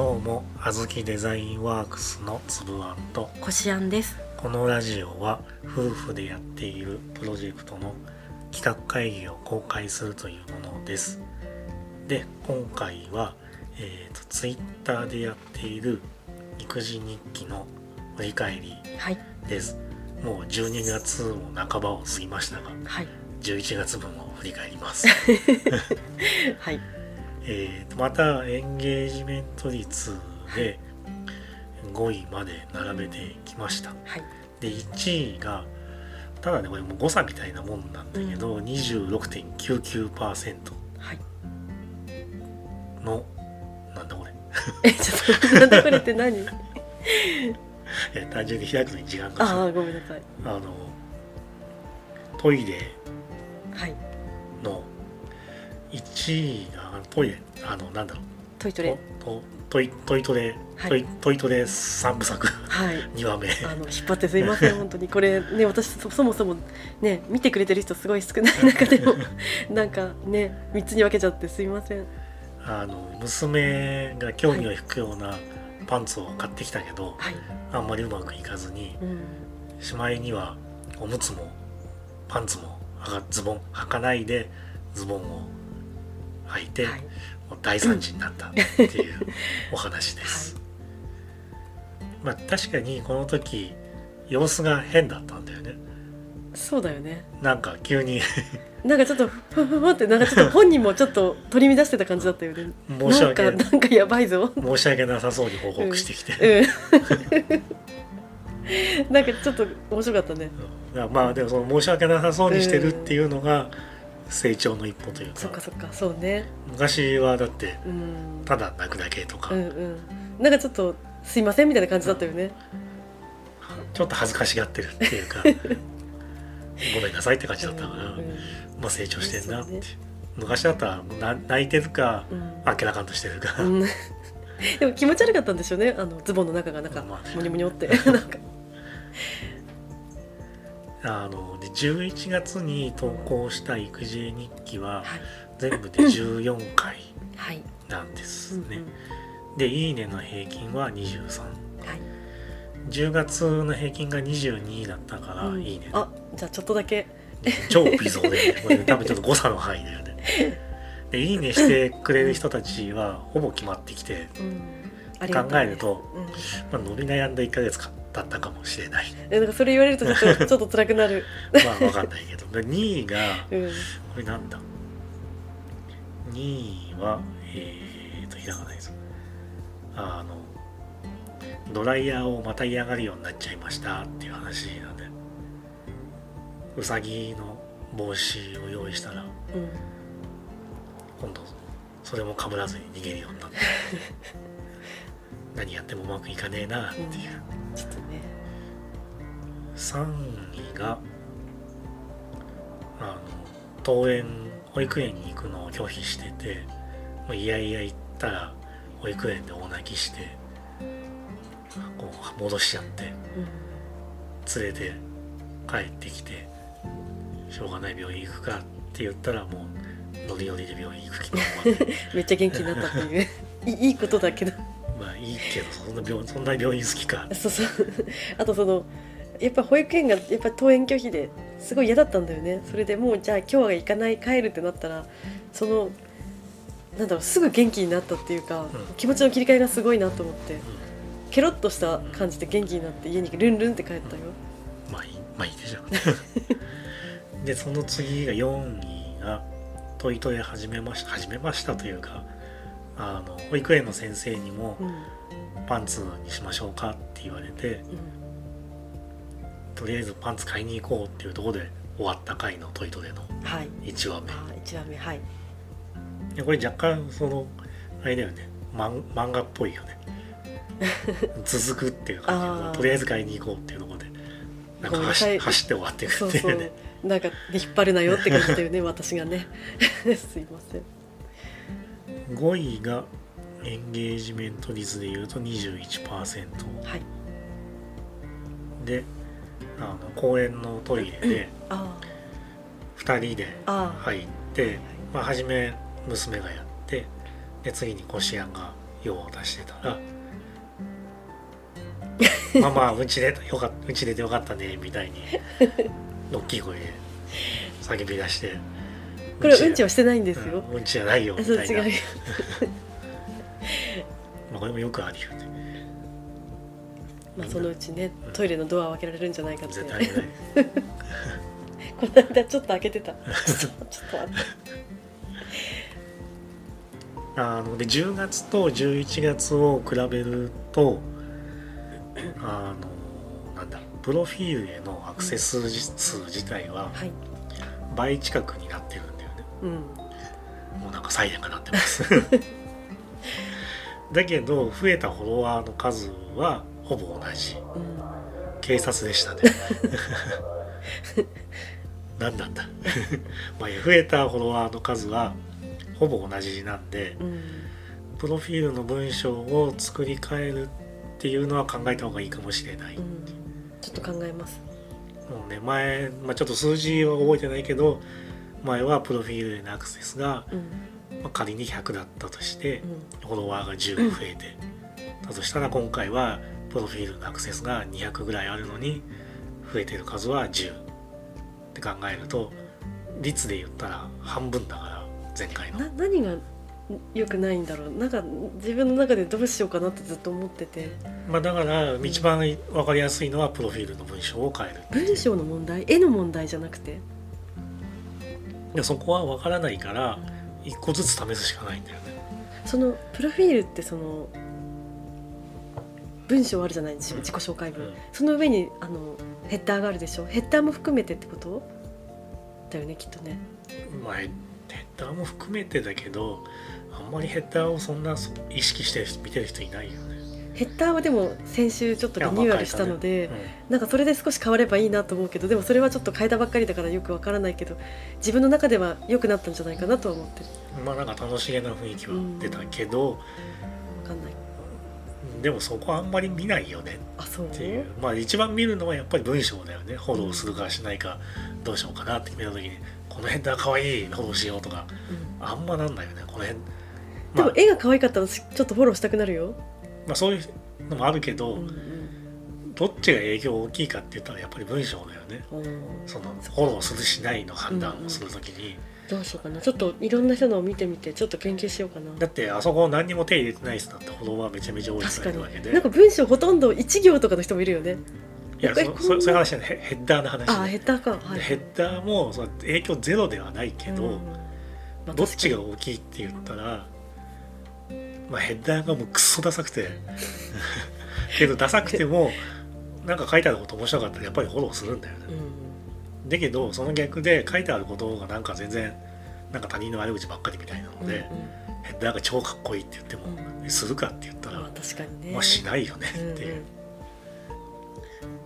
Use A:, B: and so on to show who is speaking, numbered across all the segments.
A: どうもあずきデザインワークスのつぶあんと
B: こしあんです。
A: このラジオは夫婦でやっているプロジェクトの企画会議を公開するというものですで今回は、えー、とツイッターでやっている育児日記の振り返り
B: はい。
A: ですもう12月も半ばを過ぎましたが
B: はい。
A: 11月分を振り返ります
B: はい。
A: えーとまたエンゲージメント率で5位まで並べてきました
B: はい。
A: で1位がただねこれもう誤差みたいなもんなんだけど、26.99%
B: はい。
A: のなんだこれ
B: え、ちょっと、なんでこれって何？
A: いや単純に開くのに時間がかか
B: ああ、
A: る
B: ごめんなさい。
A: あのトイレ
B: はい。
A: の1位がトイレあのなんだろう
B: トイトレ。
A: とトイトイトレ、
B: はい
A: トイトイトレ3部作
B: はい。
A: 2話目
B: あの、引っ張ってすいません、本当に。これね、私そ、そもそもね、見てくれてる人すごい少ない 中でも、なんかね、3つに分けちゃってすいません。
A: あの娘が興味を引くようなパンツを買ってきたけど、
B: はい。
A: あんまりうまくいかずに
B: うん。
A: しまいにはおむつもパンツもズボン履かないでズボンを履いて、
B: はい。
A: 大惨事になったっていうお話です。まあ確かにこの時様子が変だったんだよね。
B: そうだよね。
A: なんか急に
B: なんかちょっと、ふふふって、なんかちょっと本人もちょっと取り乱してた感じだったよね。
A: 申し訳
B: なんか、なんかやばいぞ。
A: 申し訳なさそうに報告してきて、
B: うん。なんかちょっと面白かったね。
A: うんまあでもその申し訳なさそうにしてるっていうのが成長の一歩というか
B: そっかそっか、そうね。
A: 昔はだって
B: うん。
A: ただ泣くだけとか、
B: うんうん。なんかちょっとすいませんみたいな感じだったよね。
A: ちょっと恥ずかしがってるっていうか ごめんなさいって感じだったから、
B: うん
A: まあ成長してんなって、
B: ね
A: 昔だったらな泣いてるか
B: うん
A: 明らかんとしてるか、
B: うんでも気持ち悪かったんでしょうね。あのズボンの中がなんかモニョモニョって なんか。
A: あので11月に投稿した育児日記は
B: はい
A: 全部で14回
B: はい。
A: なんです
B: うんうん
A: ね、で「いいね」の平均は23
B: はい。
A: 10月の平均が22だったから「
B: うん
A: いいね」
B: あ、じゃあちょっとだけ。
A: 超微増で、これ多分ちょっと誤差の範囲だよね。で、いいねしてくれる人たちはほぼ決まってきて、
B: うん。
A: 考えると、
B: うん。
A: まあ、伸び悩んだ1ヶ月だったかもしれない。
B: えなんかそれ言われるとちょっと ちょっと辛くなる。
A: まあわかんないけど。で2位が、
B: うん。
A: これなんだ ?2 位は、えーと、開かないぞ。あの、ドライヤーをまた嫌がるようになっちゃいましたっていう話なんで、うさぎの帽子を用意したら、
B: うん。
A: 今度それもかぶらずに逃げるようになって 何やってもうまくいかねえなっていう、
B: ちょっとね。
A: 3位があの登園保育園に行くのを拒否しててもういやいや行ったら保育園で大泣きしてこう戻しちゃって
B: うん。
A: 連れて帰ってきてしょうがない病院行くかって言ったらもうノリノリで病院行く気
B: めっちゃ元気になったっていう。いいことだけど。
A: まあいいけどそんな病そんな病院好きか。
B: そうそう。あとその。やっぱ保育園がやっぱ登園拒否ですごい嫌だったんだよね。それでもうじゃあ今日は行かない帰るってなったらそのなんだろうすぐ元気になったっていうか、
A: ん。
B: 気持ちの切り替えがすごいなと思ってケロッとした感じで元気になって家にルンルンって帰ったよ、
A: まあいいまあいいでしょう。でその次が4位がトイトレ始めました始めましたというかあの保育園の先生にもパンツにしましょうかって言われてとりあえずパンツ買いに行こうっていうところで終わった回のトイトレの
B: はい。
A: 1話目。
B: あ1話目はい。
A: でこれ若干そのあれだよね。漫漫画っぽいよね。続くっていう感じとりあえず買いに行こうっていうところでなんか走走って終わっていく
B: そうそう
A: っていう。ね
B: なんかで引っ張るなよって感じだよね私がね。すいません
A: 5位がエンゲージメント率でいうと21%
B: はい。
A: であの公園のトイレで
B: あ
A: 2人で入って、まあ、初め娘がやってで次にこしあんが用を出してたら まあまあうちでよかっうち出てよかったねみたいに大きい声で叫び出して
B: これはうんちはしてないんですよ、
A: うん、うんちじゃないよみたいな。
B: あそう違うよ。
A: まあこれもよくあるよね。
B: まあそのうちね
A: うん。
B: トイレのドアを開けられるんじゃないかって。
A: 絶対にない。
B: この間ちょっと開けてた。ちょっと
A: あので10月と11月を比べるとあのなんだプロフィールへのアクセス数自体は
B: はい。
A: 倍近くになってる
B: うん。
A: もうなんかサイレンが鳴ってます。だけど増えたフォロワーの数はほぼ同じ。
B: うん。
A: 警察でしたね。何なんだ。まあ増えたフォロワーの数はほぼ同じなんで
B: うん。
A: プロフィールの文章を作り変えるっていうのは考えた方がいいかもしれない、
B: うん。ちょっと考えます。
A: もうね前、まあ、ちょっと数字は覚えてないけど前はプロフィールへのアクセスが、
B: うん。
A: まあ、仮に100だったとして
B: うん。
A: フォロワーが10増えて、だとしたら今回はプロフィールのアクセスが200ぐらいあるのに増えてる数は10って考えると率で言ったら半分だから前回の。
B: な何が良くないんだろう？なんか自分の中でどうしようかなってずっと思ってて。
A: まあだから一番分かりやすいのはプロフィールの文章を変える
B: 文章の問題？絵の問題じゃなくて、
A: でそこは分からないから一個ずつ試すしかないんだよね。
B: そのプロフィールってその文章あるじゃない自
A: うん。
B: 自己紹介文、
A: うん。
B: その上にあのヘッダーがあるでしょ？ヘッダーも含めてってこと？だよねきっとね。
A: まあヘッダーも含めてだけどあんまりヘッダーをそんな意識して見てる人いないよね
B: ヘッダーはでも先週ちょっとリニューアルしたので、
A: う
B: なんかそれで少し変わればいいなと思うけどでもそれはちょっと変えたばっかりだからよくわからないけど自分の中では良くなったんじゃないかなとは思って
A: まあなんか楽しげな雰囲気は出たけど、
B: わかんない。
A: でもそこはあんまり見ないよね
B: あそう
A: っていう。まあ一番見るのはやっぱり文章だよね。フォローするかしないかどうしようかなって決めた時にこの辺だかわいいフォローしようとか
B: うん。
A: あんまなんないよねこの辺。
B: で
A: まあ
B: も絵が可愛かったらちょっとフォローしたくなるよ、
A: まあそういうのもあるけど、
B: うん
A: どっちが影響大きいかって言ったらやっぱり文章だよね。
B: うん、
A: そのフォローするしないの判断をするときに、
B: どうしようかな。ちょっといろんな人のを見てみてちょっと研究しようかな。
A: だってあそこ何にも手入れてない人だってフォロワーめちゃめちゃ多い人いるわけで。
B: に。なんか文章ほとんんど1行とかの人もいるよね。
A: いやそそそういう話じゃない。ヘヘッダーの話
B: ああ
A: ね
B: ヘッダーか。はい。
A: ヘッダーもその影響ゼロではないけど、
B: うん。まあ
A: どっちが
B: 確
A: 大きいって言ったら、まあ、ヘッダーがもうクソダサくて。けどダサくてもなんか書いてあること面白かったらやっぱりフォローするんだよね。
B: うん。
A: だけどその逆で書いてあることがなんか全然なんか他人の悪口ばっかりみたいなので、ヘッダーが超かっこいいって言っても、
B: う
A: するかって言ったら、
B: まあね。
A: まあしないよね
B: うん
A: っていう、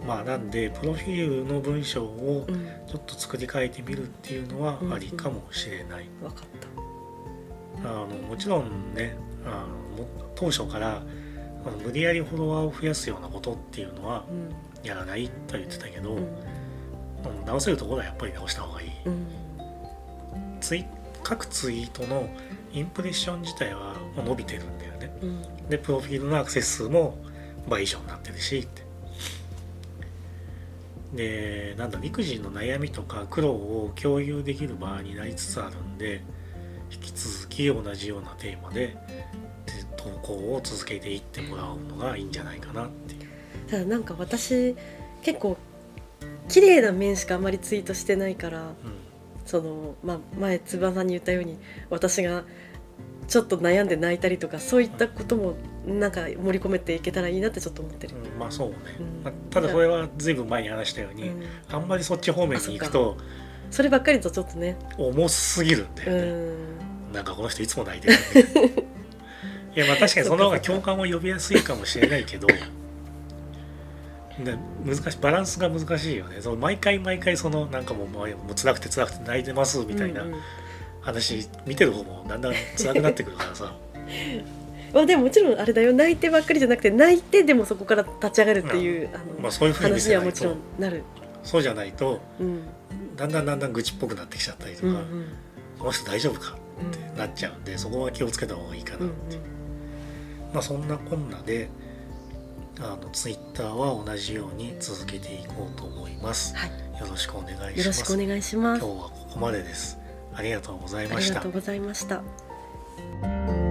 A: まあなんでプロフィールの文章を
B: うん。うん
A: ちょっと作り変えてみるっていうのはありかもしれない、
B: 分かった。
A: あのもちろんねあのも当初から無理やりフォロワーを増やすようなことっていうのは
B: うん。
A: やらないとは言ってたけど、
B: うん。
A: うん直せるところはやっぱり直した方がいい、
B: うん。
A: ツイ各ツイートのインプレッション自体は伸びてるんだよね。
B: うん。
A: でプロフィールのアクセス数も倍以上になってるしって。でなんだ育児の悩みとか苦労を共有できる場になりつつあるんで引き続き同じようなテーマでで投稿を続けていってもらうのがいいんじゃないかなって
B: ただなんか私結構綺麗な面しかあんまりツイートしてないから
A: う
B: その、まあ、前つばさんに言ったように私がちょっと悩んで泣いたりとかそういったこともなんか盛り込めていけたらいいなってちょっと思ってる。
A: ん、、うんまあそうね、
B: うん。
A: まあただこれは随分前に話したように、
B: うん。
A: あんまりそっち方面に行くと
B: そればっかりとちょっとね。
A: 重すぎるんだ
B: う
A: よね、
B: ん
A: なんかこの人いつも泣いてる、ね、いやまあ確かにその方が共感を呼びやすいかもしれないけどで難しいバランスが難しいよね。その毎回毎回そのなんかもうもう辛くて辛くて泣いてますみたいな
B: うんうん。
A: 話、見てる方もだんだん辛くなってくるからさ。
B: まあでももちろんあれだよ。泣いてばっかりじゃなくて泣いてでもそこから立ち上がるっていう、あの
A: まあそういう
B: 話にはもちろんなる、
A: そうじゃないと
B: うん。
A: だんだんだんだん愚痴っぽくなってきちゃったりとか、
B: うんうん。
A: この人大丈夫か？
B: うん
A: ってなっちゃうんでそこは気をつけた方がいいかな、
B: うんうん
A: まあ、そんなこんなであのツイッターは同じように続けていこうと思います。
B: はい
A: よろしくお願いします。
B: よろしくお願いします
A: 今日はここまでです。ありがとうございました
B: ありがとう。ございました